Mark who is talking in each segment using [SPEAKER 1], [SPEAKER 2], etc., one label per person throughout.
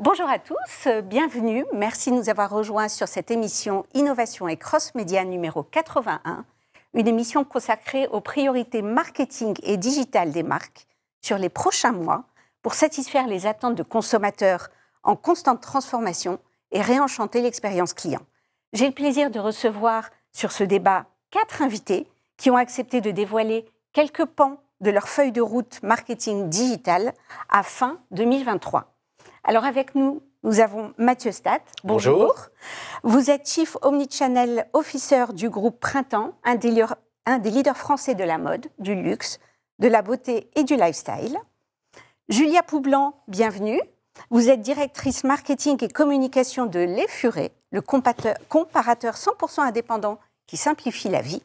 [SPEAKER 1] Bonjour à tous, bienvenue. Merci de nous avoir rejoints sur cette émission Innovation et Cross Média numéro 81, une émission consacrée aux priorités marketing et digital des marques sur les prochains mois pour satisfaire les attentes de consommateurs en constante transformation et réenchanter l'expérience client. J'ai le plaisir de recevoir sur ce débat quatre invités qui ont accepté de dévoiler quelques pans de leur feuille de route marketing digital à fin 2023. Alors avec nous, nous avons Mathieu Stat.
[SPEAKER 2] Bonjour.
[SPEAKER 1] Vous êtes Chief Omnichannel Officer du groupe Printemps, un des, un des leaders français de la mode, du luxe, de la beauté et du lifestyle. Julia Poublan, bienvenue. Vous êtes directrice marketing et communication de l'Effuré, le comparateur 100% indépendant qui simplifie la vie.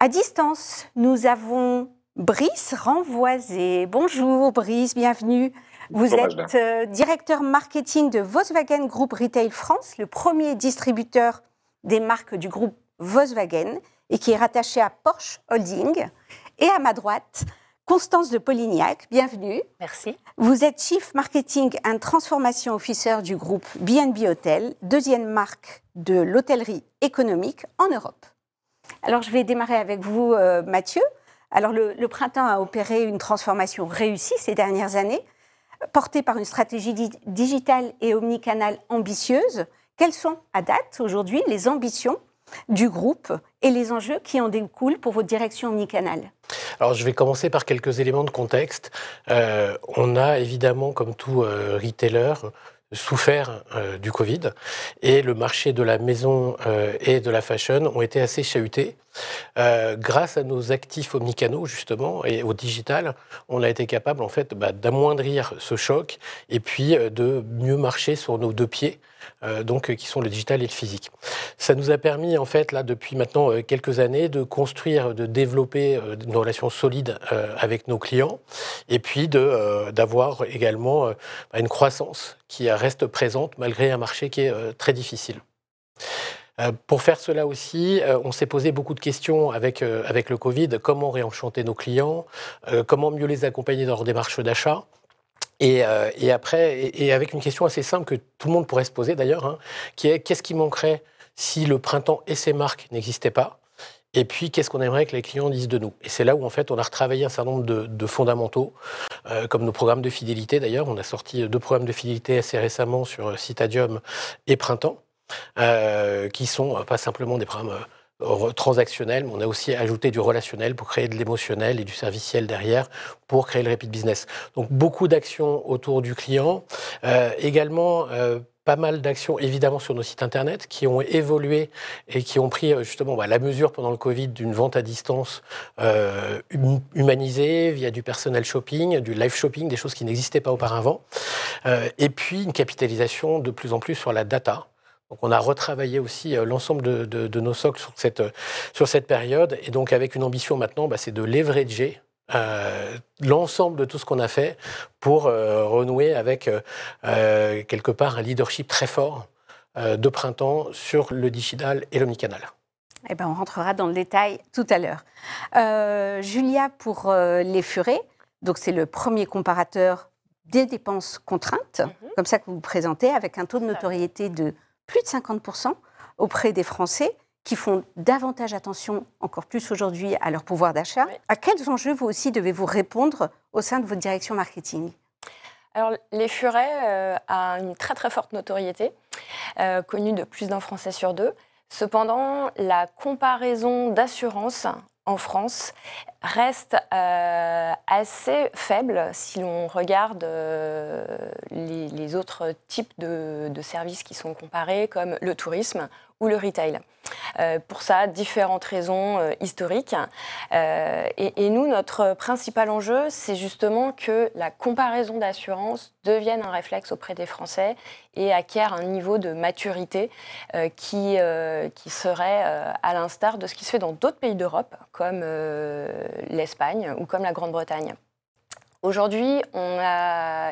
[SPEAKER 1] À distance, nous avons Brice Renvoisé. Bonjour Brice, bienvenue. Vous êtes euh, directeur marketing de Volkswagen Group Retail France, le premier distributeur des marques du groupe Volkswagen et qui est rattaché à Porsche Holding. Et à ma droite, Constance de Polignac, bienvenue.
[SPEAKER 3] Merci.
[SPEAKER 1] Vous êtes Chief Marketing and Transformation Officer du groupe BNB Hotel, deuxième marque de l'hôtellerie économique en Europe. Alors, je vais démarrer avec vous, euh, Mathieu. Alors, le, printemps a opéré une transformation réussie ces dernières années, portée par une stratégie digitale et omnicanale ambitieuse. Quelles sont, à date, aujourd'hui, les ambitions du groupe et les enjeux qui en découlent pour votre direction omnicanale?
[SPEAKER 2] Alors, je vais commencer par quelques éléments de contexte. Euh, on a évidemment, comme tout euh, retailer, souffert euh, du Covid et le marché de la maison euh, et de la fashion ont été assez chahutés. Euh, grâce à nos actifs omnicanaux justement et au digital, on a été capable en fait bah, d'amoindrir ce choc et puis de mieux marcher sur nos deux pieds euh, donc, qui sont le digital et le physique. Ça nous a permis, en fait, là, depuis maintenant euh, quelques années, de construire, de développer euh, une relation solide avec nos clients et puis d'avoir également une croissance qui reste présente malgré un marché qui est très difficile. Pour faire cela aussi, on s'est posé beaucoup de questions avec, avec le Covid. Comment réenchanter nos clients? Comment mieux les accompagner dans leur démarche d'achat? Euh, et, après, et, avec une question assez simple que tout le monde pourrait se poser d'ailleurs, hein, qui est qu'est-ce qui manquerait si le printemps et ses marques n'existaient pas? Et puis, qu'est-ce qu'on aimerait que les clients disent de nous? Et c'est là où, en fait, on a retravaillé un certain nombre de, fondamentaux, euh, comme nos programmes de fidélité. D'ailleurs, on a sorti deux programmes de fidélité assez récemment sur Citadium et Printemps, euh, qui sont pas simplement des programmes transactionnel, mais on a aussi ajouté du relationnel pour créer de l'émotionnel et du serviciel derrière pour créer le repeat business. Donc beaucoup d'actions autour du client, euh, également euh, pas mal d'actions évidemment sur nos sites internet qui ont évolué et qui ont pris euh, justement bah, la mesure pendant le Covid d'une vente à distance euh, hum, humanisée via du personnel shopping, du live shopping, des choses qui n'existaient pas auparavant, euh, et puis une capitalisation de plus en plus sur la data. Donc on a retravaillé aussi euh, l'ensemble de, nos socles sur cette, euh, sur cette période. Et donc avec une ambition maintenant, bah, c'est de leverager euh, l'ensemble de tout ce qu'on a fait pour renouer avec quelque part un leadership très fort de printemps sur le digital et l'omnicanal.
[SPEAKER 1] Eh ben, on rentrera dans le détail tout à l'heure. Julia, pour les furets, donc c'est le premier comparateur des dépenses contraintes, mhm. comme ça que vous vous présentez, avec un taux de notoriété de plus de 50% auprès des Français qui font davantage attention, encore plus aujourd'hui, à leur pouvoir d'achat. À quels enjeux, vous aussi, devez-vous répondre au sein de votre direction marketing?
[SPEAKER 3] Alors, les furets euh, a une très très forte notoriété, euh, connue de plus d'un Français sur deux. Cependant, la comparaison d'assurance en France reste euh, assez faible si l'on regarde euh, les, autres types de, services qui sont comparés, comme le tourisme ou le retail. Euh, pour ça, différentes raisons euh, historiques. Euh, et, nous, notre principal enjeu, c'est justement que la comparaison d'assurance devienne un réflexe auprès des Français et acquiert un niveau de maturité qui, qui serait à l'instar de ce qui se fait dans d'autres pays d'Europe, comme l'Espagne ou comme la Grande-Bretagne. Aujourd'hui,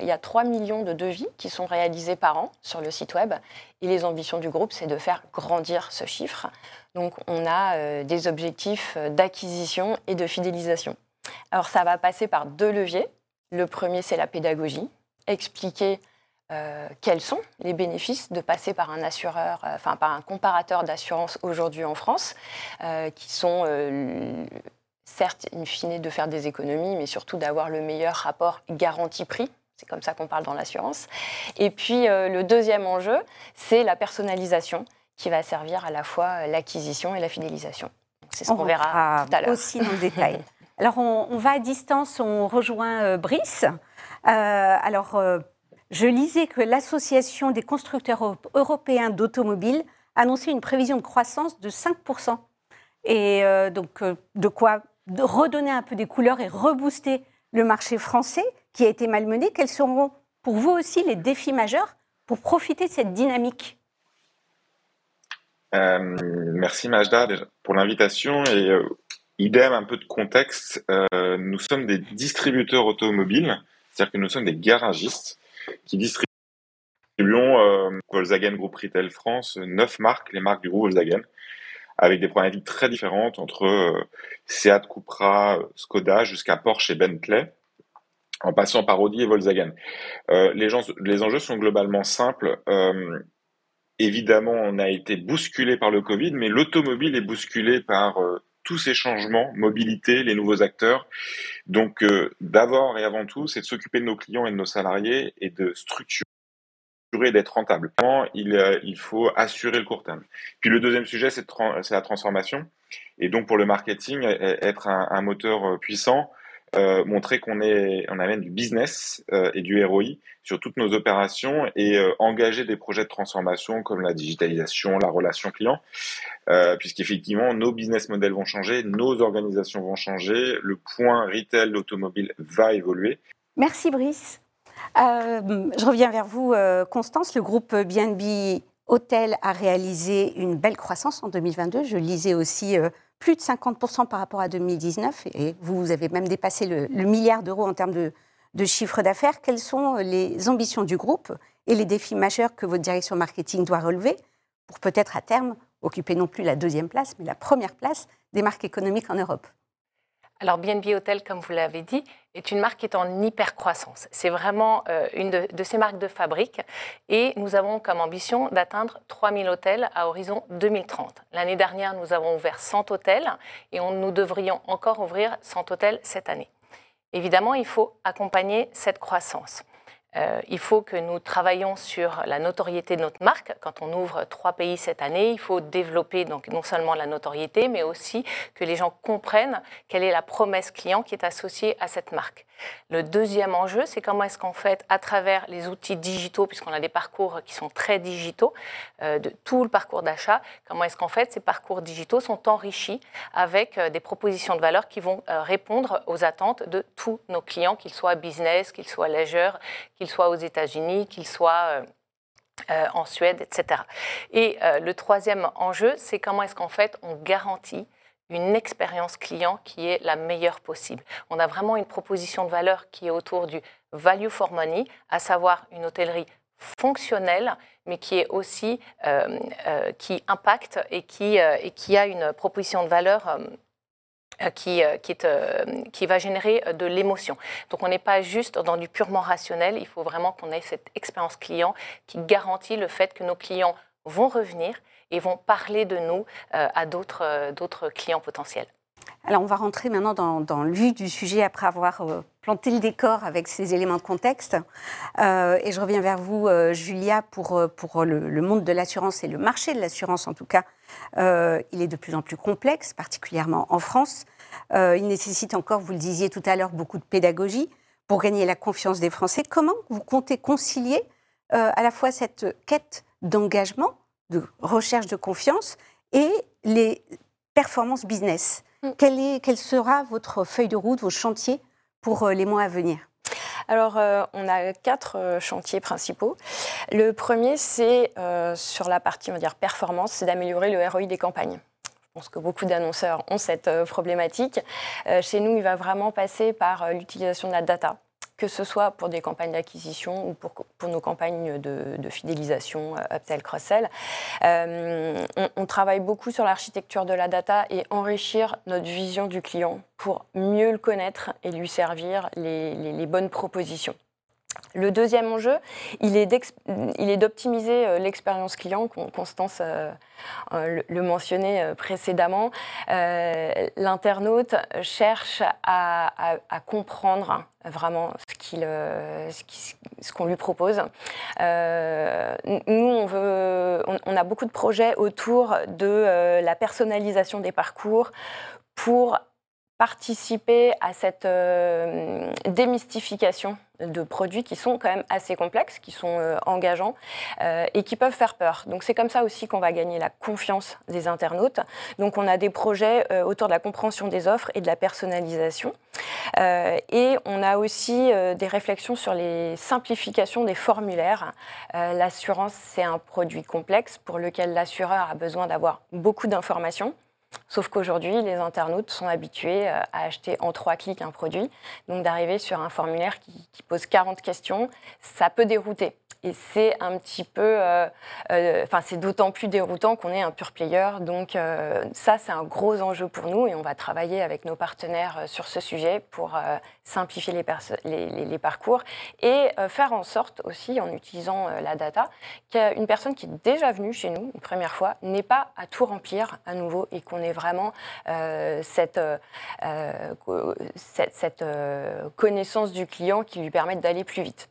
[SPEAKER 3] il y a 3 millions de devis qui sont réalisés par an sur le site web. Et les ambitions du groupe, c'est de faire grandir ce chiffre. Donc, on a euh, des objectifs d'acquisition et de fidélisation. Alors, ça va passer par deux leviers. Le premier, c'est la pédagogie. Expliquer quels sont les bénéfices de passer par un assureur, enfin par un comparateur d'assurance aujourd'hui en France, qui sont certes, in fine, de faire des économies, mais surtout d'avoir le meilleur rapport garantie-prix. C'est comme ça qu'on parle dans l'assurance. Et puis, le deuxième enjeu, c'est la personnalisation qui va servir à la fois l'acquisition et la fidélisation. C'est ce qu'on verra tout à l'heure.
[SPEAKER 1] Aussi dans le détail. Alors, on, va à distance, on rejoint euh, Brice. Euh, alors, euh, je lisais que l'Association des constructeurs européens d'automobiles annonçait une prévision de croissance de 5%. Et donc, de quoi redonner un peu des couleurs et rebooster le marché français qui a été malmené. Quels seront pour vous aussi les défis majeurs pour profiter de cette dynamique?
[SPEAKER 4] Merci Majda pour l'invitation. Et Idem, un peu de contexte, euh, nous sommes des distributeurs automobiles, c'est-à-dire que nous sommes des garagistes qui distribuons euh, Volkswagen Group Retail France, neuf marques, les marques du groupe Volkswagen, avec des problématiques très différentes entre euh, Seat, Cupra, Skoda, jusqu'à Porsche et Bentley, en passant par Audi et Volkswagen. les, gens, les enjeux sont globalement simples. évidemment, on a été bousculé par le Covid, mais l'automobile est bousculé par tous ces changements, mobilité, les nouveaux acteurs. Donc, euh, d'abord et avant tout, c'est de s'occuper de nos clients et de nos salariés et de structurer d'être rentable. Il, euh, il faut assurer le court terme. Puis le deuxième sujet, c'est la transformation. Et donc pour le marketing, être un moteur euh, puissant euh, montrer qu'on est, on amène du business euh, et du ROI sur toutes nos opérations et euh, engager des projets de transformation comme la digitalisation, la relation client, puisqu'effectivement nos business models vont changer, nos organisations vont changer, le point retail automobile va évoluer.
[SPEAKER 1] Merci Brice. je reviens vers vous, Constance. Le groupe BNB Hôtel a réalisé une belle croissance en 2022. Je lisais aussi plus de 50% par rapport à 2019, et vous avez même dépassé le, milliard d'euros en termes de, de chiffre d'affaires. Quelles sont les ambitions du groupe et les défis majeurs que votre direction marketing doit relever pour peut-être à terme occuper non plus la deuxième place, mais la première place des marques économiques en Europe?
[SPEAKER 5] Alors BNB Hotel, comme vous l'avez dit, est une marque qui est en hyper croissance. C'est vraiment euh, une de, ces marques de fabrique et nous avons comme ambition d'atteindre 3000 hôtels à horizon 2030. L'année dernière, nous avons ouvert 100 hôtels et nous devrions encore ouvrir 100 hôtels cette année. Évidemment, il faut accompagner cette croissance. Euh, il faut que nous travaillions sur la notoriété de notre marque. Quand on ouvre trois pays cette année, il faut développer donc non seulement la notoriété, mais aussi que les gens comprennent quelle est la promesse client qui est associée à cette marque. Le deuxième enjeu, c'est comment est-ce qu'en fait, à travers les outils digitaux, puisqu'on a des parcours qui sont très digitaux, euh, de tout le parcours d'achat, comment est-ce qu'en fait ces parcours digitaux sont enrichis avec euh, des propositions de valeur qui vont euh, répondre aux attentes de tous nos clients, qu'ils soient business, qu'ils soient leisure, qu'ils soient aux États-Unis, qu'ils soient en Suède, etc. Et le troisième enjeu, c'est comment est-ce qu'en fait on garantit une expérience client qui est la meilleure possible. On a vraiment une proposition de valeur qui est autour du value for money, à savoir une hôtellerie fonctionnelle, mais qui est aussi euh, euh, qui impacte et qui, euh, et qui a une proposition de valeur qui, qui, va générer de l'émotion. Donc on n'est pas juste dans du purement rationnel, il faut vraiment qu'on ait cette expérience client qui garantit le fait que nos clients vont revenir et vont parler de nous euh, à euh, d'autres clients potentiels.
[SPEAKER 1] Alors on va rentrer maintenant dans, dans le vif du sujet après avoir euh, planté le décor avec ces éléments de contexte. et je reviens vers vous, Julia, pour, pour le, monde de l'assurance et le marché de l'assurance en tout cas. il est de plus en plus complexe, particulièrement en France. il nécessite encore, vous le disiez tout à l'heure, beaucoup de pédagogie pour gagner la confiance des Français. Comment vous comptez concilier à la fois cette quête d'engagement de recherche de confiance et les performances business. Mm. Quelle, est, quelle sera votre feuille de route, vos chantiers pour euh, les mois à venir?
[SPEAKER 3] Alors, euh, on a quatre euh, chantiers principaux. Le premier, c'est sur la partie, on va dire, performance, c'est d'améliorer le ROI des campagnes. Je pense que beaucoup d'annonceurs ont cette problématique. chez nous, il va vraiment passer par l'utilisation de la data que ce soit pour des campagnes d'acquisition ou pour, pour, nos campagnes de, fidélisation, euh, upsell, cross-sell. Euh, on, travaille beaucoup sur l'architecture de la data et enrichir notre vision du client pour mieux le connaître et lui servir les bonnes propositions. Le deuxième enjeu, il est d'optimiser euh, l'expérience client, Constance euh, euh, le mentionnait précédemment. L'internaute cherche à, comprendre vraiment ce qu'on lui propose. nous, on, a beaucoup de projets autour de la personnalisation des parcours pour participer à cette démystification de produits qui sont quand même assez complexes, qui sont euh, engageants euh, et qui peuvent faire peur. Donc c'est comme ça aussi qu'on va gagner la confiance des internautes. Donc on a des projets euh, autour de la compréhension des offres et de la personnalisation. et on a aussi des réflexions sur les simplifications des formulaires. L'assurance, c'est un produit complexe pour lequel l'assureur a besoin d'avoir beaucoup d'informations. Sauf qu'aujourd'hui, les internautes sont habitués euh, à acheter en trois clics un produit. Donc d'arriver sur un formulaire qui, pose 40 questions, ça peut dérouter. Et c'est un petit peu, euh, euh, enfin c'est d'autant plus déroutant qu'on est un pur player. Donc ça, c'est un gros enjeu pour nous et on va travailler avec nos partenaires sur ce sujet pour simplifier les, parcours et faire en sorte aussi, en utilisant la data, qu'une personne qui est déjà venue chez nous une première fois n'ait pas à tout remplir à nouveau et qu'on ait vraiment euh, cette, euh, cette, euh, connaissance du client qui lui permette d'aller plus vite.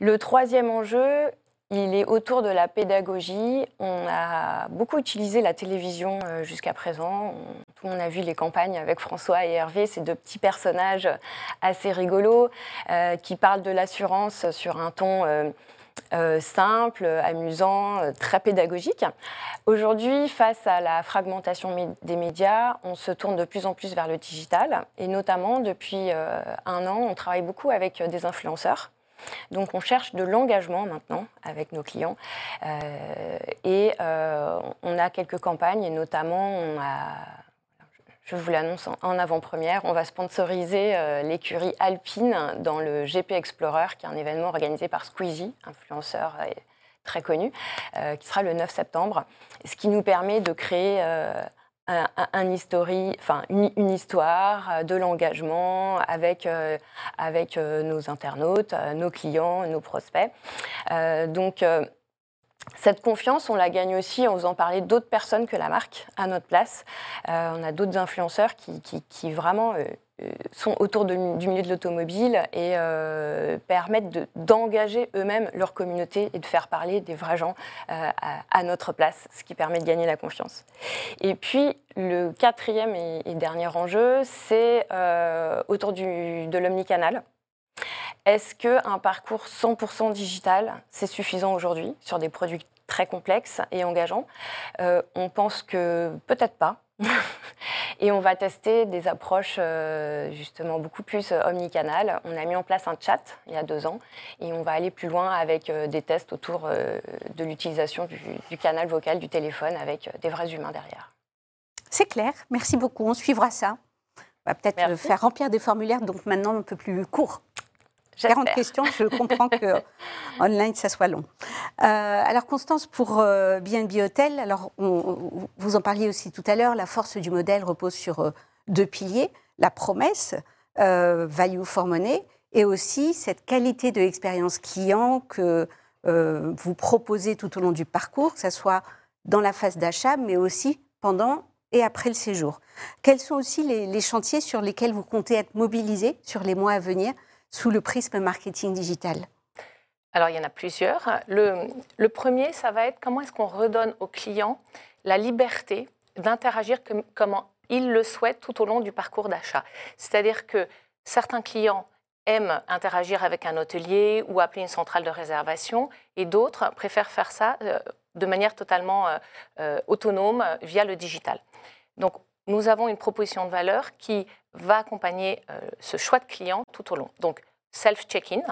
[SPEAKER 3] Le troisième enjeu, il est autour de la pédagogie. On a beaucoup utilisé la télévision jusqu'à présent. tout le monde a vu les campagnes avec François et Hervé, ces deux petits personnages assez rigolos qui parlent de l'assurance sur un ton euh, simple, amusant, euh, très pédagogique. Aujourd'hui, face à la fragmentation des médias, on se tourne de plus en plus vers le digital et notamment depuis euh, un an, on travaille beaucoup avec des influenceurs. Donc on cherche de l'engagement maintenant avec nos clients et on a quelques campagnes et notamment je vous l'annonce en avant-première, on va sponsoriser euh, l'écurie alpine dans le GP Explorer, qui est un événement organisé par Squeezie, influenceur euh, très connu, euh, qui sera le 9 septembre, ce qui nous permet de créer un, enfin, une, histoire de l'engagement avec, avec nos internautes, nos clients, nos prospects. donc, cette confiance, on la gagne aussi en faisant parler d'autres personnes que la marque à notre place. Euh, on a d'autres influenceurs qui, vraiment euh, euh, sont autour du milieu de l'automobile et permettent d'engager eux-mêmes leur communauté et de faire parler des vrais gens à, notre place, ce qui permet de gagner la confiance. Et puis, le quatrième et, dernier enjeu, c'est autour de l'omnicanal. Est-ce qu'un parcours 100% digital, c'est suffisant aujourd'hui sur des produits très complexes et engageants? Euh, On pense que peut-être pas. et on va tester des approches euh, justement beaucoup plus euh, omnicanal. On a mis en place un chat il y a deux ans et on va aller plus loin avec des tests autour de l'utilisation du, canal vocal du téléphone avec des vrais humains derrière.
[SPEAKER 1] C'est clair, merci beaucoup. On suivra ça. On va peut-être faire remplir des formulaires, donc maintenant un peu plus court. 40 questions, je comprends que online, ça soit long. Euh, alors, Constance, pour euh, BNB Hotel, alors, vous en parliez aussi tout à l'heure, la force du modèle repose sur euh, deux piliers la promesse, value for money, et aussi cette qualité de l'expérience client que vous proposez tout au long du parcours, que ce soit dans la phase d'achat, mais aussi pendant et après le séjour. Quels sont aussi les, les chantiers sur lesquels vous comptez être mobilisés sur les mois à venir sous le prisme marketing digital?
[SPEAKER 5] Alors, il y en a plusieurs. Le, premier, ça va être comment est-ce qu'on redonne aux clients la liberté d'interagir comme, comment ils le souhaitent tout au long du parcours d'achat. C'est-à-dire que certains clients aiment interagir avec un hôtelier ou appeler une centrale de réservation et d'autres préfèrent faire ça euh, de manière totalement euh, euh, autonome via le digital. Donc, nous avons une proposition de valeur qui va accompagner euh, ce choix de client tout au long. Donc, self-check-in,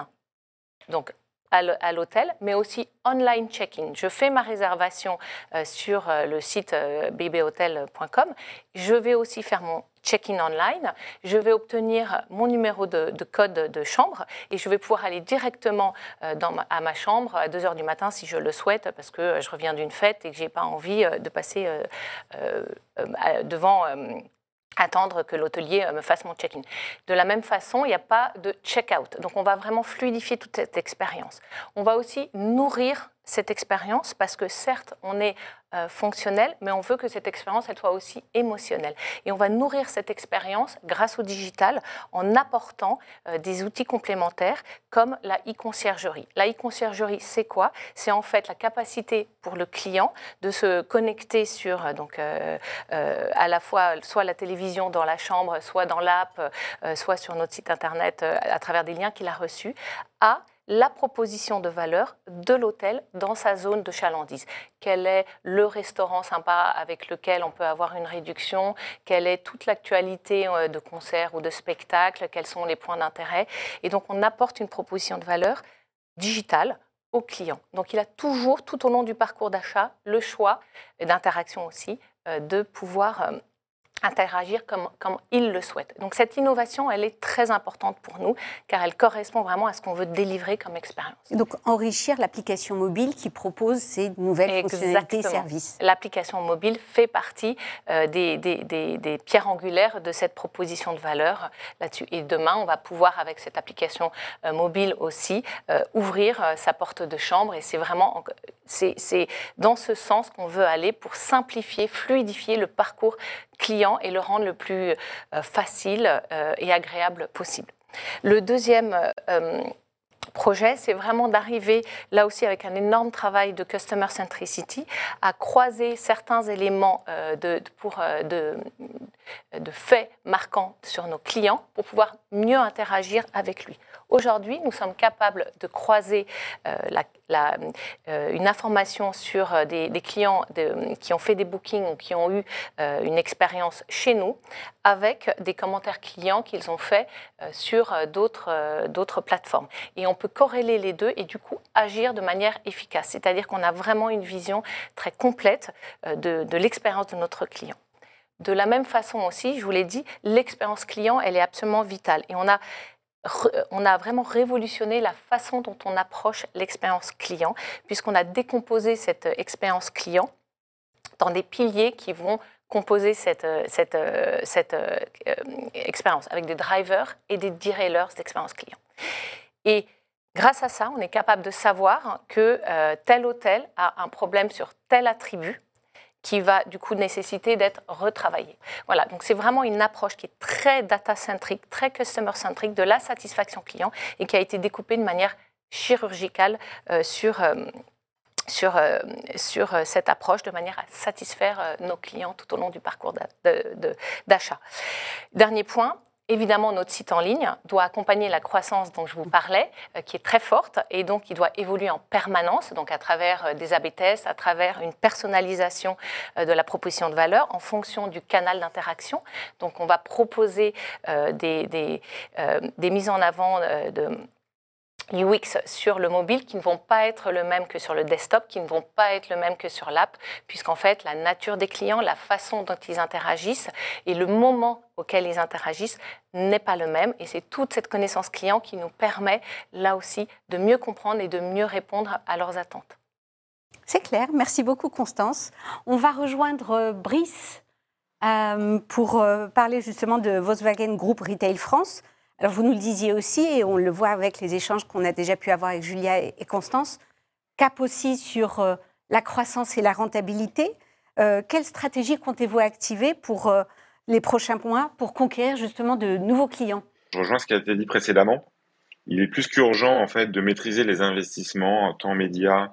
[SPEAKER 5] donc à l'hôtel, mais aussi online check-in. Je fais ma réservation euh, sur euh, le site bbhotel.com. Je vais aussi faire mon check-in online. Je vais obtenir mon numéro de, code de chambre et je vais pouvoir aller directement dans à ma chambre à 2 h du matin si je le souhaite parce que je reviens d'une fête et que je n'ai pas envie de passer devant attendre que l'hôtelier me fasse mon check-in. De la même façon, il n'y a pas de check-out. Donc on va vraiment fluidifier toute cette expérience. On va aussi nourrir cette expérience parce que certes, on est euh, fonctionnel, mais on veut que cette expérience elle soit aussi émotionnelle. Et on va nourrir cette expérience grâce au digital en apportant euh, des outils complémentaires comme la e-conciergerie. La e-conciergerie, c'est quoi? C'est en fait la capacité pour le client de se connecter sur euh, donc à la fois soit la télévision dans la chambre, soit dans l'app, soit sur notre site internet à travers des liens qu'il a reçus, à la proposition de valeur de l'hôtel dans sa zone de chalandise. Quel est le restaurant sympa avec lequel on peut avoir une réduction? Quelle est toute l'actualité euh, de concerts ou de spectacles? Quels sont les points d'intérêt? Et donc on apporte une proposition de valeur digitale au client. Donc il a toujours, tout au long du parcours d'achat, le choix, d'interaction aussi, euh, de pouvoir euh, interagir comme, comme il le souhaite. Donc cette innovation, elle est très importante pour nous car elle correspond vraiment à ce qu'on veut délivrer comme expérience.
[SPEAKER 1] Donc enrichir l'application mobile qui propose ces nouvelles fonctionnalités et services.
[SPEAKER 5] L'application mobile fait partie euh, des, des, des, pierres angulaires de cette proposition de valeur là-dessus. Et demain, on va pouvoir avec cette application euh, mobile aussi euh, ouvrir sa porte de chambre et c'est vraiment c'est dans ce sens qu'on veut aller pour simplifier, fluidifier le parcours client et le rendre le plus euh, facile euh, et agréable possible. Le deuxième euh, projet, c'est vraiment d'arriver, là aussi avec un énorme travail de Customer Centricity, à croiser certains éléments de, faits marquants sur nos clients pour pouvoir mieux interagir avec lui. Aujourd'hui, nous sommes capables de croiser euh, une information sur euh, des, clients qui ont fait des bookings ou qui ont eu euh, une expérience chez nous avec des commentaires clients qu'ils ont faits sur d'autres plateformes. Et on peut corréler les deux et du coup agir de manière efficace. C'est-à-dire qu'on a vraiment une vision très complète de, de l'expérience de notre client. De la même façon aussi, je vous l'ai dit, l'expérience client, elle est absolument vitale. Et on a on a vraiment révolutionné la façon dont on approche l'expérience client, puisqu'on a décomposé cette expérience client dans des piliers qui vont composer cette, cette euh, expérience avec des drivers et des derailers d'expérience client. Et grâce à ça, on est capable de savoir que euh, tel hôtel a un problème sur tel attribut qui va du coup nécessiter d'être retravaillé. Voilà, donc c'est vraiment une approche qui est très data-centrique, très customer-centrique de la satisfaction client et qui a été découpée de manière chirurgicale euh, sur, euh, sur, euh, sur cette approche de manière à satisfaire nos clients tout au long du parcours d'achat. Dernier point, Évidemment, notre site en ligne doit accompagner la croissance dont je vous parlais, euh, qui est très forte, et donc il doit évoluer en permanence, donc à travers euh, des AB tests, à travers une personnalisation euh, de la proposition de valeur en fonction du canal d'interaction. Donc on va proposer des, des, des, mises en avant de UX sur le mobile qui ne vont pas être le même que sur le desktop, qui ne vont pas être le même que sur l'app, puisqu'en fait, la nature des clients, la façon dont ils interagissent et le moment auquel ils interagissent n'est pas le même. Et c'est toute cette connaissance client qui nous permet, là aussi, de mieux comprendre et de mieux répondre à leurs attentes.
[SPEAKER 1] C'est clair. Merci beaucoup, Constance. On va rejoindre euh, Brice euh, pour euh, parler justement de Volkswagen Group Retail France. Alors vous nous le disiez aussi, et on le voit avec les échanges qu'on a déjà pu avoir avec Julia et Constance, cap aussi sur euh, la croissance et la rentabilité. Euh, quelle stratégie comptez-vous activer pour euh, les prochains mois pour conquérir justement de nouveaux clients?
[SPEAKER 4] Je rejoins ce qui a été dit précédemment il est plus qu'urgent en fait de maîtriser les investissements tant médias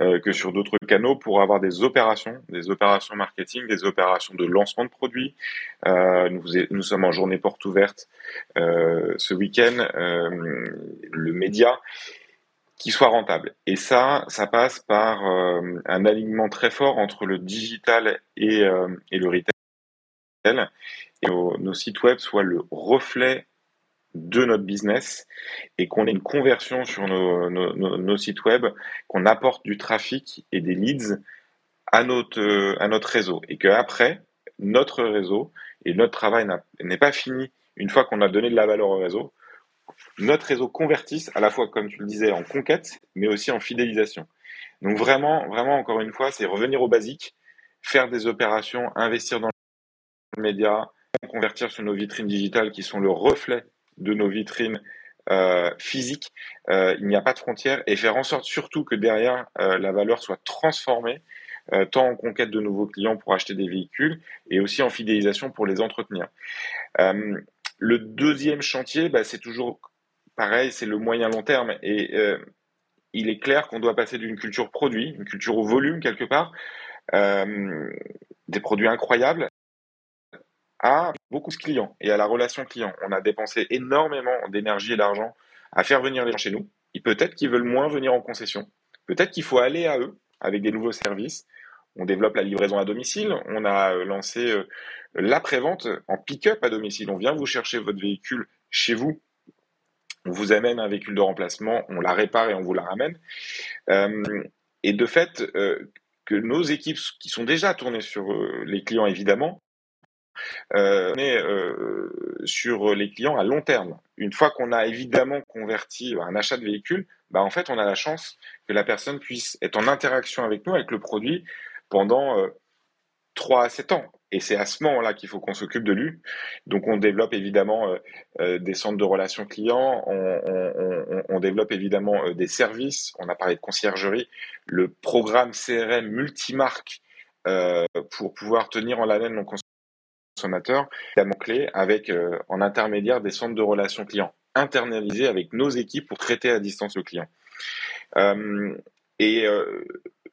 [SPEAKER 4] euh, que sur d'autres canaux pour avoir des opérations, des opérations marketing, des opérations de lancement de produits. Euh, nous, sommes en journée porte ouverte euh, ce week-end. le média qui soit rentable. Et ça, ça passe par un alignement très fort entre le digital et, et le retail. Et nos, nos sites web soient le reflet de notre business et qu'on ait une conversion sur nos, sites web, qu'on apporte du trafic et des leads à notre, notre réseau et qu'après, notre réseau et notre travail n'est pas fini une fois qu'on a donné de la valeur au réseau, notre réseau convertisse à la fois, comme tu le disais, en conquête, mais aussi en fidélisation. Donc vraiment, vraiment, encore une fois, c'est revenir au basique, faire des opérations, investir dans le média, convertir sur nos vitrines digitales qui sont le reflet de nos vitrines euh, physiques. Euh, il n'y a pas de frontières et faire en sorte surtout que derrière euh, la valeur soit transformée, tant en conquête de nouveaux clients pour acheter des véhicules et aussi en fidélisation pour les entretenir. le deuxième chantier, bah, c'est toujours pareil, c'est le moyen long terme et il est clair qu'on doit passer d'une culture produit, une culture au volume quelque part, des produits incroyables à beaucoup de clients et à la relation client. On a dépensé énormément d'énergie et d'argent à faire venir les gens chez nous. Peut-être qu'ils veulent moins venir en concession. Peut-être qu'il faut aller à eux avec des nouveaux services. On développe la livraison à domicile. On a euh, lancé euh, l'après-vente en pick-up à domicile. On vient vous chercher votre véhicule chez vous. On vous amène un véhicule de remplacement, on la répare et on vous la ramène. Euh, et de fait, que nos équipes qui sont déjà tournées sur les clients, évidemment, on est euh, sur les clients à long terme. Une fois qu'on a évidemment converti un achat de véhicule, bah en fait, on a la chance que la personne puisse être en interaction avec nous, avec le produit, pendant euh, 3 à 7 ans. Et c'est à ce moment-là qu'il faut qu'on s'occupe de lui. Donc on développe évidemment euh, euh, des centres de relations clients, on, développe évidemment euh, des services, on a parlé de conciergerie, le programme CRM multimarque pour pouvoir tenir en haleine nos consommateurs, évidemment clé avec euh, en intermédiaire des centres de relations clients internalisés avec nos équipes pour traiter à distance le client. Euh, et euh,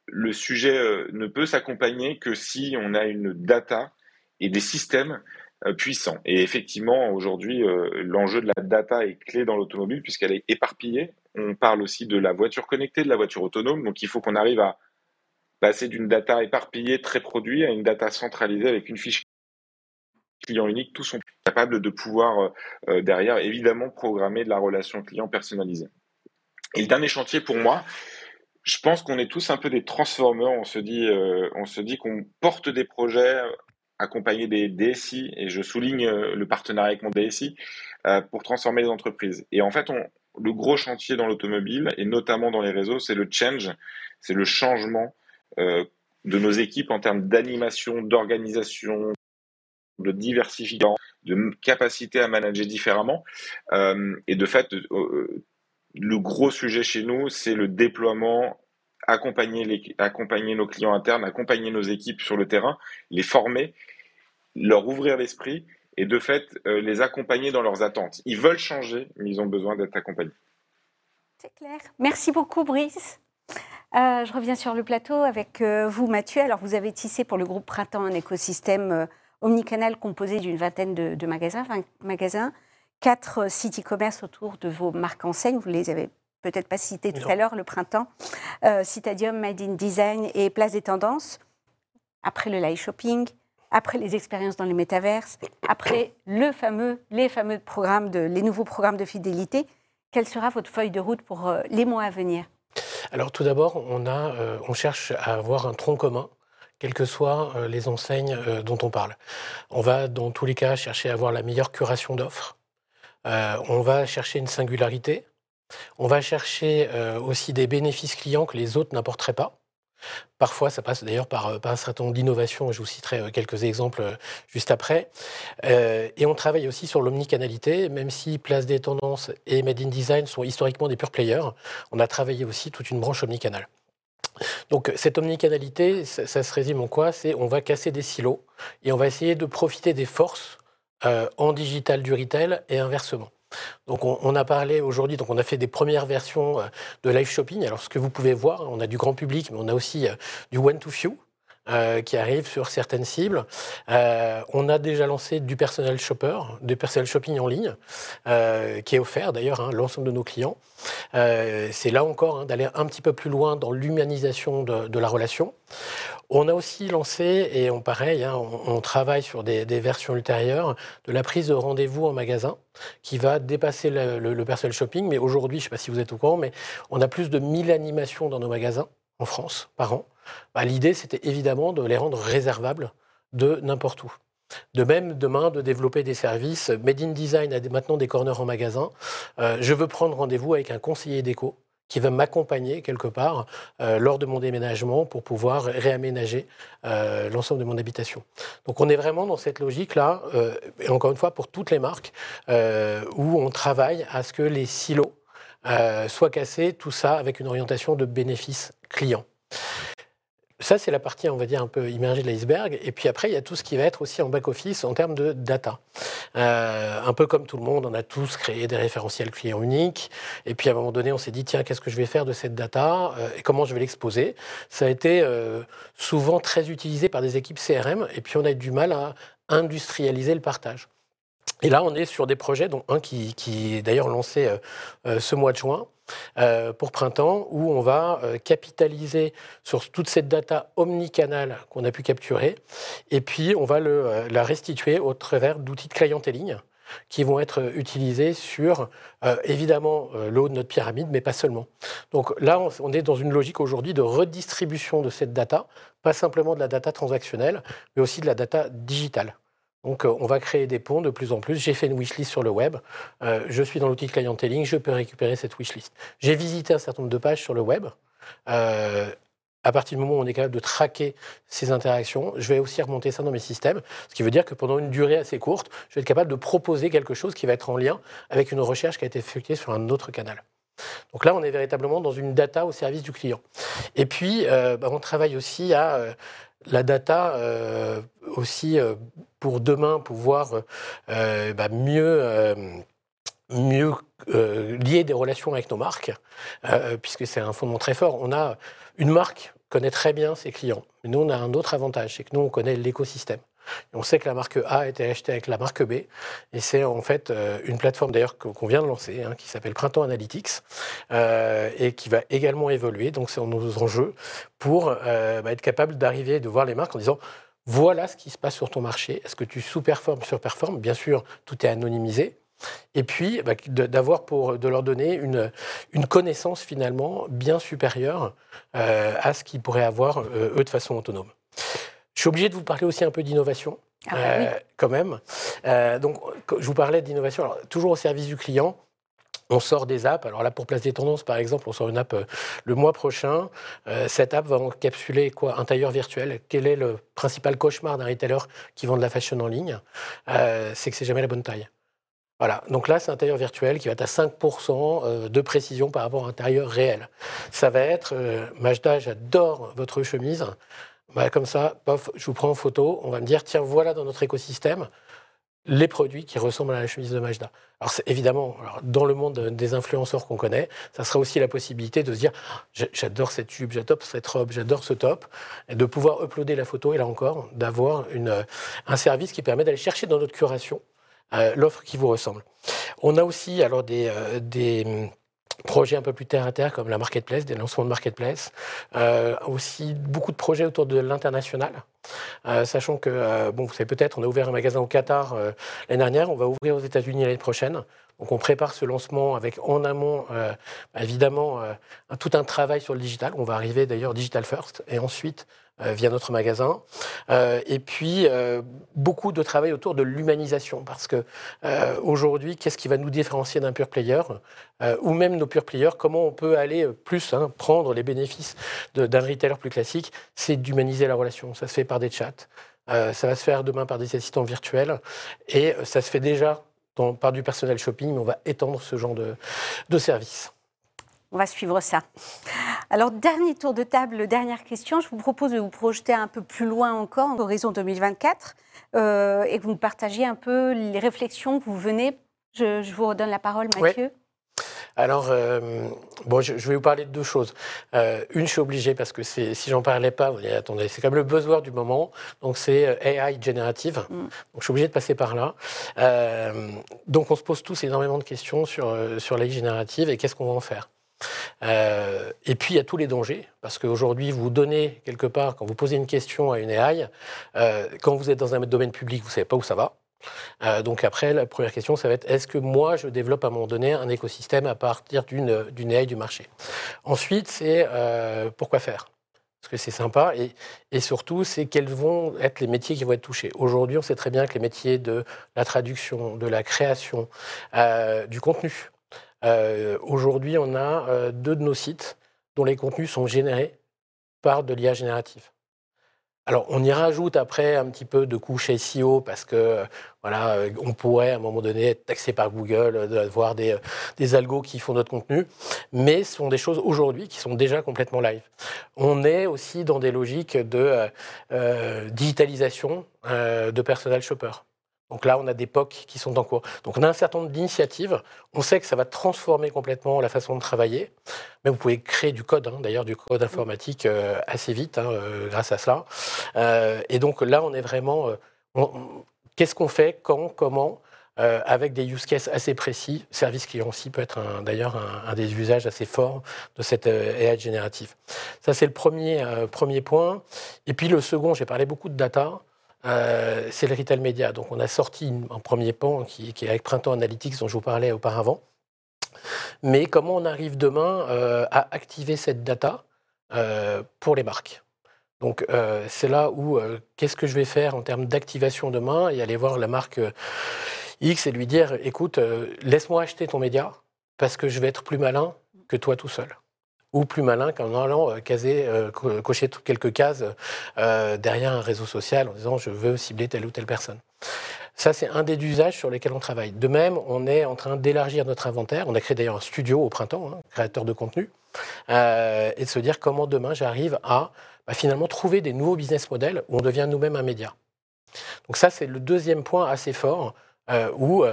[SPEAKER 4] le sujet ne peut s'accompagner que si on a une data et des systèmes puissants. Et effectivement, aujourd'hui, l'enjeu de la data est clé dans l'automobile puisqu'elle est éparpillée. On parle aussi de la voiture connectée, de la voiture autonome. Donc, il faut qu'on arrive à passer d'une data éparpillée, très produite, à une data centralisée avec une fiche client unique, tous sont capables de pouvoir euh, euh, derrière évidemment programmer de la relation client personnalisée. Et le dernier chantier pour moi, je pense qu'on est tous un peu des transformeurs. On se dit, euh, on se dit qu'on porte des projets accompagnés des DSI, et je souligne le partenariat avec mon DSI, pour transformer les entreprises. Et en fait, on, le gros chantier dans l'automobile, et notamment dans les réseaux, c'est le change, c'est le changement de nos équipes en termes d'animation, d'organisation, de diversification, de capacité à manager différemment. Euh, et de fait, euh, le gros sujet chez nous, c'est le déploiement, accompagner, les, accompagner nos clients internes, accompagner nos équipes sur le terrain, les former, leur ouvrir l'esprit et de fait euh, les accompagner dans leurs attentes. Ils veulent changer, mais ils ont besoin d'être accompagnés.
[SPEAKER 1] C'est clair. Merci beaucoup, Brice. je reviens sur le plateau avec vous, Mathieu. Alors, vous avez tissé pour le groupe Printemps un écosystème omnicanal composé d'une vingtaine de, magasins, 20 magasins, quatre sites e-commerce autour de vos marques enseignes. Vous les avez peut-être pas cités tout à l'heure, le printemps, euh, Citadium, Made in Design et Place des Tendances. Après le live shopping, après les expériences dans les métaverses, après le fameux, les fameux programmes, de, les nouveaux programmes de fidélité, quelle sera votre feuille de route pour euh, les mois à venir?
[SPEAKER 2] Alors tout d'abord, on, euh, on cherche à avoir un tronc commun quelles que soient euh, les enseignes euh, dont on parle. On va, dans tous les cas, chercher à avoir la meilleure curation d'offres. Euh, on va chercher une singularité. On va chercher aussi des bénéfices clients que les autres n'apporteraient pas. Parfois, ça passe d'ailleurs par, un certain nombre d'innovations, je vous citerai quelques exemples juste après. et on travaille aussi sur l'omnicanalité, même si Place des Tendances et Made in Design sont historiquement des pure players, on a travaillé aussi toute une branche omnicanal. Donc cette omnicanalité, ça, se résume en quoi? C'est on va casser des silos et on va essayer de profiter des forces euh, en digital du retail et inversement. Donc on, a parlé aujourd'hui, donc on a fait des premières versions euh, de live shopping. Alors ce que vous pouvez voir, on a du grand public, mais on a aussi euh, du one to few. Euh, qui arrive sur certaines cibles. Euh, on a déjà lancé du personnel shopper, du personnel shopping en ligne, euh, qui est offert d'ailleurs à hein, l'ensemble de nos clients. c'est là encore hein, d'aller un petit peu plus loin dans l'humanisation de, la relation. On a aussi lancé, et on pareil, hein, on, travaille sur des, versions ultérieures, de la prise de rendez-vous en magasin, qui va dépasser le, le personnel shopping. Mais aujourd'hui, je ne sais pas si vous êtes au courant, mais on a plus de 1000 animations dans nos magasins en France par an. Bah, l'idée, c'était évidemment de les rendre réservables de n'importe où. De même, demain, de développer des services. Made in Design a maintenant des corners en magasin. Euh, je veux prendre rendez-vous avec un conseiller déco qui va m'accompagner quelque part euh, lors de mon déménagement pour pouvoir réaménager euh, l'ensemble de mon habitation. Donc on est vraiment dans cette logique-là, et encore une fois pour toutes les marques, où on travaille à ce que les silos soient cassés, tout ça avec une orientation de bénéfice client. Ça, c'est la partie, on va dire, un peu immergée de l'iceberg. Et puis après, il y a tout ce qui va être aussi en back-office en termes de data. Euh, un peu comme tout le monde, on a tous créé des référentiels clients uniques. Et puis à un moment donné, on s'est dit, tiens, qu'est-ce que je vais faire de cette data euh, et comment je vais l'exposer? Ça a été euh, souvent très utilisé par des équipes CRM. Et puis on a eu du mal à industrialiser le partage. Et là, on est sur des projets, dont un qui, qui est d'ailleurs lancé ce mois de juin, euh, pour printemps, où on va euh, capitaliser sur toute cette data omnicanale qu'on a pu capturer, et puis on va euh, la restituer au travers d'outils de clienteling qui vont être utilisés sur, évidemment, le haut de notre pyramide, mais pas seulement. Donc là, on est dans une logique aujourd'hui de redistribution de cette data, pas simplement de la data transactionnelle, mais aussi de la data digitale. Donc, euh, on va créer des ponts de plus en plus. J'ai fait une wishlist sur le web. Euh, je suis dans l'outil clienteling. Je peux récupérer cette wishlist. J'ai visité un certain nombre de pages sur le web. Euh, à partir du moment où on est capable de traquer ces interactions, je vais aussi remonter ça dans mes systèmes. Ce qui veut dire que pendant une durée assez courte, je vais être capable de proposer quelque chose qui va être en lien avec une recherche qui a été effectuée sur un autre canal. Donc là, on est véritablement dans une data au service du client. Et puis, bah, on travaille aussi à la data euh, aussi euh, pour demain pouvoir euh, bah, mieux, lier des relations avec nos marques, puisque c'est un fondement très fort. On a une marque connaît très bien ses clients. Mais nous, on a un autre avantage, c'est que nous, on connaît l'écosystème. On sait que la marque A a été achetée avec la marque B. Et c'est en fait euh, une plateforme d'ailleurs qu'on vient de lancer, hein, qui s'appelle Printemps Analytics, euh, et qui va également évoluer. Donc c'est nos enjeux pour euh, bah, être capable d'arriver, de voir les marques en disant voilà ce qui se passe sur ton marché. Est-ce que tu sous-performes, surperformes? Bien sûr, tout est anonymisé. Et puis, bah, d'avoir pour de leur donner une connaissance finalement bien supérieure à ce qu'ils pourraient avoir eux de façon autonome. Je suis obligé de vous parler aussi un peu d'innovation, ah bah euh, quand même. Euh, donc, je vous parlais d'innovation, toujours au service du client. On sort des apps. Alors là, pour Place des Tendances, par exemple, on sort une app euh, le mois prochain. cette app va encapsuler quoi? Un tailleur virtuel. Quel est le principal cauchemar d'un retailer qui vend de la fashion en ligne? C'est que c'est jamais la bonne taille. Voilà, donc là, c'est un tailleur virtuel qui va être à 5% de précision par rapport à un tailleur réel. Ça va être, Majda, j'adore votre chemise. Bah, comme ça, je vous prends en photo, on va me dire, tiens, voilà dans notre écosystème les produits qui ressemblent à la chemise de Majda. Alors évidemment, dans le monde des influenceurs qu'on connaît, ça sera aussi la possibilité de se dire, j'adore cette tube, j'adore cette robe, j'adore ce top, de pouvoir uploader la photo, et là encore, d'avoir un service qui permet d'aller chercher dans notre curation euh, l'offre qui vous ressemble. On a aussi alors des, euh, des projets un peu plus terre à terre comme la marketplace, des lancements de marketplace, euh, aussi beaucoup de projets autour de l'international. Euh, sachant que, euh, bon, vous savez peut-être, on a ouvert un magasin au Qatar l'année dernière, on va ouvrir aux États-Unis l'année prochaine. Donc on prépare ce lancement avec en amont, évidemment, tout un travail sur le digital. On va arriver d'ailleurs digital first et ensuite euh, via notre magasin. Euh, et puis, euh, beaucoup de travail autour de l'humanisation, parce que aujourd'hui, qu'est-ce qui va nous différencier d'un pure player ou même nos pure players, comment on peut aller plus hein, prendre les bénéfices d'un retailer plus classique, c'est d'humaniser la relation. Ça se fait par des chats, ça va se faire demain par des assistants virtuels, et ça se fait déjà par du personnel shopping, mais on va étendre ce genre de, de service.
[SPEAKER 1] On va suivre ça. Alors, dernier tour de table, dernière question. Je vous propose de vous projeter un peu plus loin encore, en horizon 2024, euh, et que vous partagiez un peu les réflexions que vous venez. Je, vous redonne la parole, Mathieu.
[SPEAKER 2] Alors, euh, bon, je, vais vous parler de deux choses. Euh, une, je suis obligé parce que si j'en parlais pas, vous attendez, c'est quand même le buzzword du moment. Donc, c'est AI générative. Mm. Donc, je suis obligé de passer par là. donc, on se pose tous énormément de questions sur, sur l'AI générative et qu'est-ce qu'on va en faire. Euh, et puis il y a tous les dangers, parce qu'aujourd'hui, vous donnez quelque part, quand vous posez une question à une AI, euh, quand vous êtes dans un domaine public, vous ne savez pas où ça va. Euh, donc après, la première question, ça va être est-ce que moi, je développe à un moment donné un écosystème à partir d'une AI du marché? Ensuite, c'est pourquoi faire? Parce que c'est sympa, et, et surtout, c'est quels vont être les métiers qui vont être touchés. Aujourd'hui, on sait très bien que les métiers de la traduction, de la création, du contenu, Aujourd'hui, on a deux de nos sites dont les contenus sont générés par de l'IA générative. Alors, on y rajoute après un petit peu de couche SEO parce que voilà, on pourrait à un moment donné être taxé par Google, avoir des, des algos qui font notre contenu, mais ce sont des choses aujourd'hui qui sont déjà complètement live. On est aussi dans des logiques de euh, digitalisation euh, de personnel shopper. Donc là, on a des POC qui sont en cours. Donc on a un certain nombre d'initiatives. On sait que ça va transformer complètement la façon de travailler. Mais vous pouvez créer du code, hein, d'ailleurs du code informatique euh, assez vite hein, euh, grâce à cela. Euh, et donc là, on est vraiment... Qu'est-ce qu'on fait Quand Comment avec des use cases assez précis. Service client aussi peut être d'ailleurs un, des usages assez forts de cette AI générative. Ça, c'est le premier, premier point. Et puis le second, j'ai parlé beaucoup de data. Euh, c'est le retail média. Donc on a sorti un premier pan qui, est avec Printemps Analytics dont je vous parlais auparavant. Mais comment on arrive demain euh, à activer cette data euh, pour les marques? Donc c'est là où qu'est-ce que je vais faire en termes d'activation demain et aller voir la marque X et lui dire écoute, laisse-moi acheter ton média parce que je vais être plus malin que toi tout seul ou plus malin qu'en allant euh, euh, cocher quelques cases euh, derrière un réseau social en disant je veux cibler telle ou telle personne. Ça, c'est un des usages sur lesquels on travaille. De même, on est en train d'élargir notre inventaire. On a créé d'ailleurs un studio au printemps, hein, créateur de contenu, et de se dire comment demain j'arrive à bah, finalement trouver des nouveaux business models où on devient nous-mêmes un média. Donc ça, c'est le deuxième point assez fort où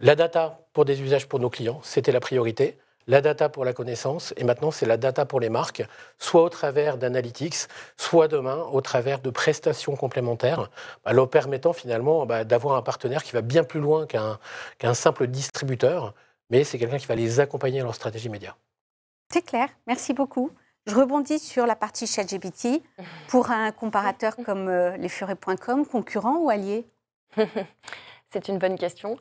[SPEAKER 2] la data pour des usages pour nos clients, c'était la priorité la data pour la connaissance, et maintenant c'est la data pour les marques, soit au travers d'analytics, soit demain au travers de prestations complémentaires, bah, leur permettant finalement bah, d'avoir un partenaire qui va bien plus loin qu'un simple distributeur, mais c'est quelqu'un qui va les accompagner dans leur stratégie média.
[SPEAKER 1] C'est clair, merci beaucoup. Je rebondis sur la partie ChatGPT. Pour un comparateur comme euh, lesfurets.com, concurrent ou allié?
[SPEAKER 3] C'est une bonne question.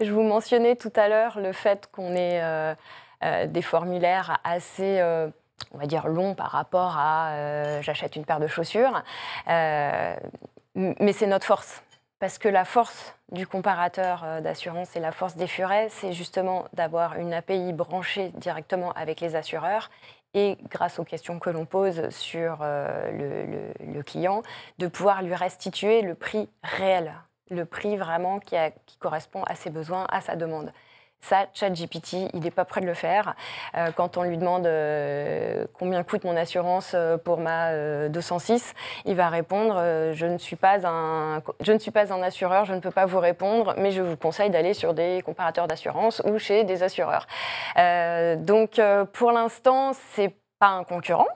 [SPEAKER 3] Je vous mentionnais tout à l'heure le fait qu'on est... Euh, euh, des formulaires assez euh, on va dire longs par rapport à euh, j'achète une paire de chaussures. mais c'est notre force. Parce que la force du comparateur d'assurance et la force des furets, c'est justement d'avoir une API branchée directement avec les assureurs et grâce aux questions que l'on pose sur le, client, de pouvoir lui restituer le prix réel, le prix vraiment qui correspond à ses besoins, à sa demande. Ça, ChatGPT, il n'est pas prêt de le faire. Euh, quand on lui demande euh, combien coûte mon assurance euh, pour ma 206, il va répondre je, ne suis pas un, je ne suis pas un assureur, je ne peux pas vous répondre, mais je vous conseille d'aller sur des comparateurs d'assurance ou chez des assureurs. donc, pour l'instant, c'est pas un concurrent.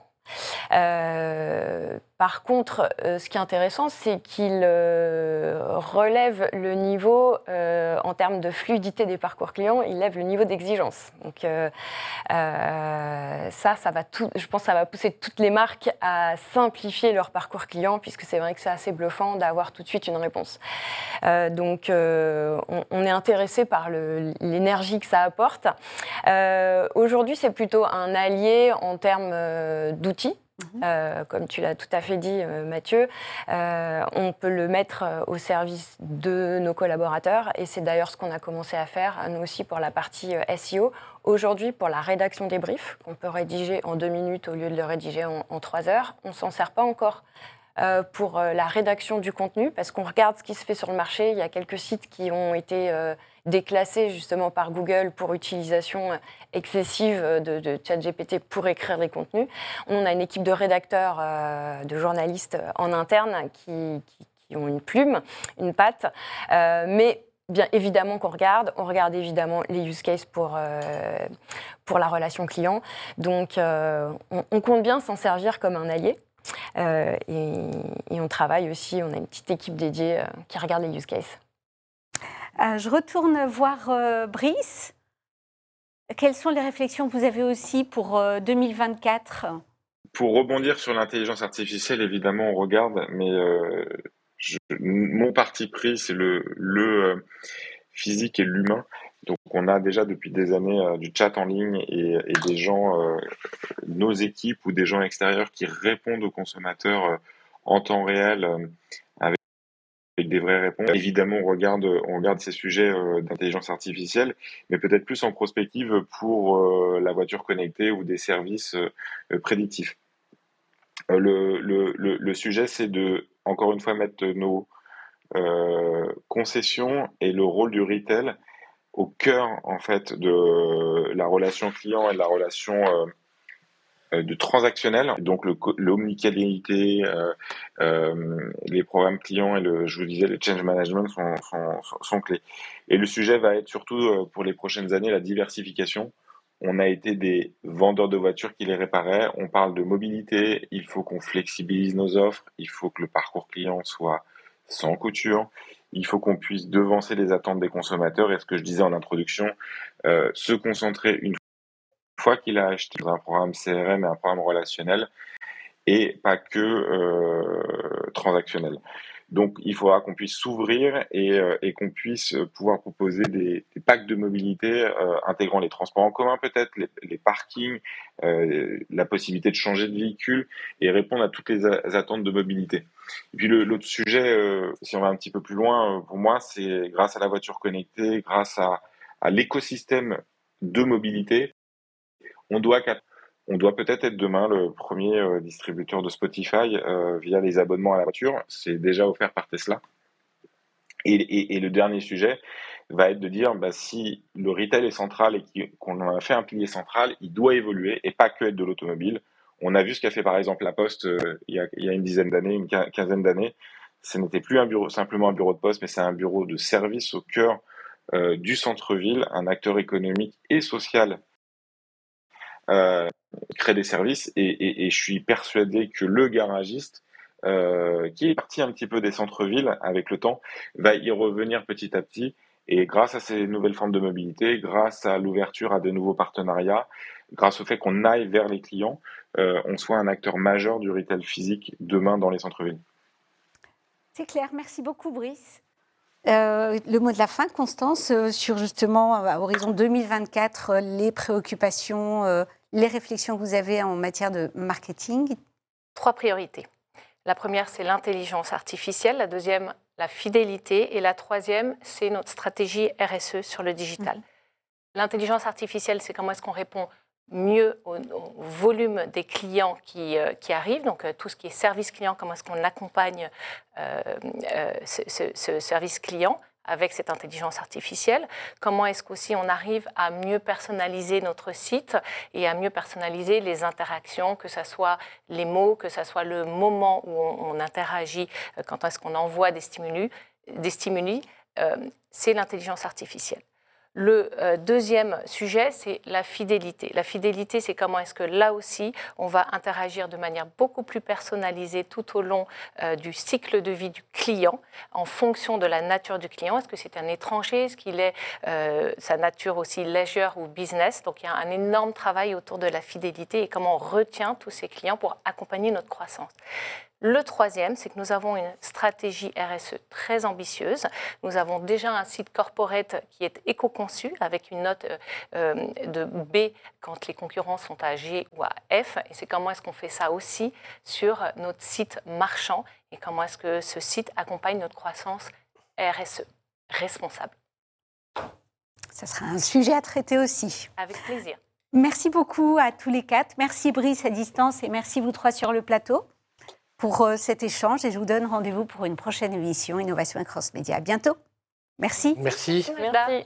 [SPEAKER 3] Par contre, euh, ce qui est intéressant, c'est qu'il euh, relève le niveau, euh, en termes de fluidité des parcours clients, il lève le niveau d'exigence. Donc ça, va je pense que ça va pousser toutes les marques à simplifier leur parcours client, puisque c'est vrai que c'est assez bluffant d'avoir tout de suite une réponse. donc on, est intéressé par l'énergie que ça apporte. Aujourd'hui, c'est plutôt un allié en termes d'outils. Mhm. Euh, comme tu l'as tout à fait dit, euh, Mathieu, euh, on peut le mettre au service de nos collaborateurs et c'est d'ailleurs ce qu'on a commencé à faire, nous aussi, pour la partie SEO. Aujourd'hui, pour la rédaction des briefs, qu'on peut rédiger en deux minutes au lieu de le rédiger en, trois heures, on s'en sert pas encore. Pour la rédaction du contenu, parce qu'on regarde ce qui se fait sur le marché. Il y a quelques sites qui ont été déclassé justement par Google pour utilisation excessive de, de ChatGPT pour écrire les contenus. On a une équipe de rédacteurs, euh, de journalistes en interne qui, ont une plume, une patte, euh, mais bien évidemment qu'on regarde. On regarde évidemment les use cases pour, euh, pour la relation client. Donc on, compte bien s'en servir comme un allié. Et, et, on travaille aussi, on a une petite équipe dédiée qui regarde les use cases.
[SPEAKER 1] Euh, je retourne voir euh, Brice. Quelles sont les réflexions que vous avez aussi pour 2024 euh,
[SPEAKER 4] Pour rebondir sur l'intelligence artificielle, évidemment, on regarde, mais mon parti pris, c'est le, physique et l'humain. Donc, on a déjà depuis des années du chat en ligne et, des gens, nos équipes ou des gens extérieurs qui répondent aux consommateurs en temps réel avec des vraies réponses. Évidemment, on regarde, ces sujets euh, d'intelligence artificielle, mais peut-être plus en prospective pour euh, la voiture connectée ou des services euh, prédictifs. Le, sujet, c'est de, encore une fois, mettre nos concessions et le rôle du retail au cœur, en fait, de la relation client et de la relation euh, de transactionnel, donc l'omnicanalité, euh, euh, les programmes clients et le, je vous disais, le change management sont, sont, clés. Et le sujet va être surtout euh, pour les prochaines années la diversification. On a été des vendeurs de voitures qui les réparaient. On parle de mobilité. Il faut qu'on flexibilise nos offres. Il faut que le parcours client soit sans couture. Il faut qu'on puisse devancer les attentes des consommateurs. Et ce que je disais en introduction, euh, se concentrer une fois qu'il a acheté un programme CRM et un programme relationnel et pas que euh, transactionnel. Donc, il faudra qu'on puisse s'ouvrir et, euh, et qu'on puisse pouvoir proposer des, des packs de mobilité euh, intégrant les transports en commun peut-être, les, les, parkings, euh, la possibilité de changer de véhicule et répondre à toutes les, attentes de mobilité. Et puis l'autre sujet, euh, si on va un petit peu plus loin, euh, pour moi, c'est grâce à la voiture connectée, grâce à, à l'écosystème de mobilité, on doit, on doit peut-être être demain le premier euh, distributeur de Spotify euh, via les abonnements à la voiture. C'est déjà offert par Tesla. Et, le dernier sujet va être de dire bah, si le retail est central et qu'on a fait un pilier central, il doit évoluer et pas que être de l'automobile. On a vu ce qu'a fait par exemple la Poste euh, il, y a, une dizaine d'années, une quinzaine d'années. Ce n'était plus simplement un bureau de poste, mais c'est un bureau de service au cœur du centre-ville, un acteur économique et social euh, crée des services et, et, et, je suis persuadé que le garagiste, euh, qui est parti un petit peu des centres-villes avec le temps, va y revenir petit à petit. Et grâce à ces nouvelles formes de mobilité, grâce à l'ouverture à de nouveaux partenariats, grâce au fait qu'on aille vers les clients, euh, on soit un acteur majeur du retail physique demain dans les centres-villes.
[SPEAKER 1] C'est clair, merci beaucoup Brice. Euh, le mot de la fin, Constance, euh, sur justement, à horizon 2024, euh, les préoccupations, euh, les réflexions que vous avez en matière de marketing?
[SPEAKER 5] Trois priorités. La première, c'est l'intelligence artificielle. La deuxième, la fidélité. Et la troisième, c'est notre stratégie RSE sur le digital. Mmh. L'intelligence artificielle, c'est comment est-ce qu'on répond mieux au, volume des clients qui, euh, qui arrivent, donc euh, tout ce qui est service client, comment est-ce qu'on accompagne euh, euh ce, ce, ce, service client avec cette intelligence artificielle, comment est-ce qu'aussi on arrive à mieux personnaliser notre site et à mieux personnaliser les interactions, que ce soit les mots, que ce soit le moment où on, interagit, quand est-ce qu'on envoie des stimuli, des stimuli euh, c'est l'intelligence artificielle. Le euh, deuxième sujet, c'est la fidélité. La fidélité, c'est comment est-ce que là aussi, on va interagir de manière beaucoup plus personnalisée tout au long euh, du cycle de vie du client, en fonction de la nature du client. Est-ce que c'est un étranger? Est-ce qu'il est, euh, sa nature aussi leisure ou business? Donc il y a un énorme travail autour de la fidélité et comment on retient tous ces clients pour accompagner notre croissance. Le troisième, c'est que nous avons une stratégie RSE très ambitieuse. Nous avons déjà un site corporate qui est éco-conçu avec une note euh, de B quand les concurrents sont à G ou à F. Et c'est comment est-ce qu'on fait ça aussi sur notre site marchand et comment est-ce que ce site accompagne notre croissance RSE responsable.
[SPEAKER 1] Ça sera un sujet à traiter aussi.
[SPEAKER 5] Avec plaisir.
[SPEAKER 1] Merci beaucoup à tous les quatre. Merci Brice à distance et merci vous trois sur le plateau pour euh, cet échange et je vous donne rendez-vous pour une prochaine émission Innovation et Cross Média. À bientôt. Merci.
[SPEAKER 2] Merci.
[SPEAKER 5] Merci.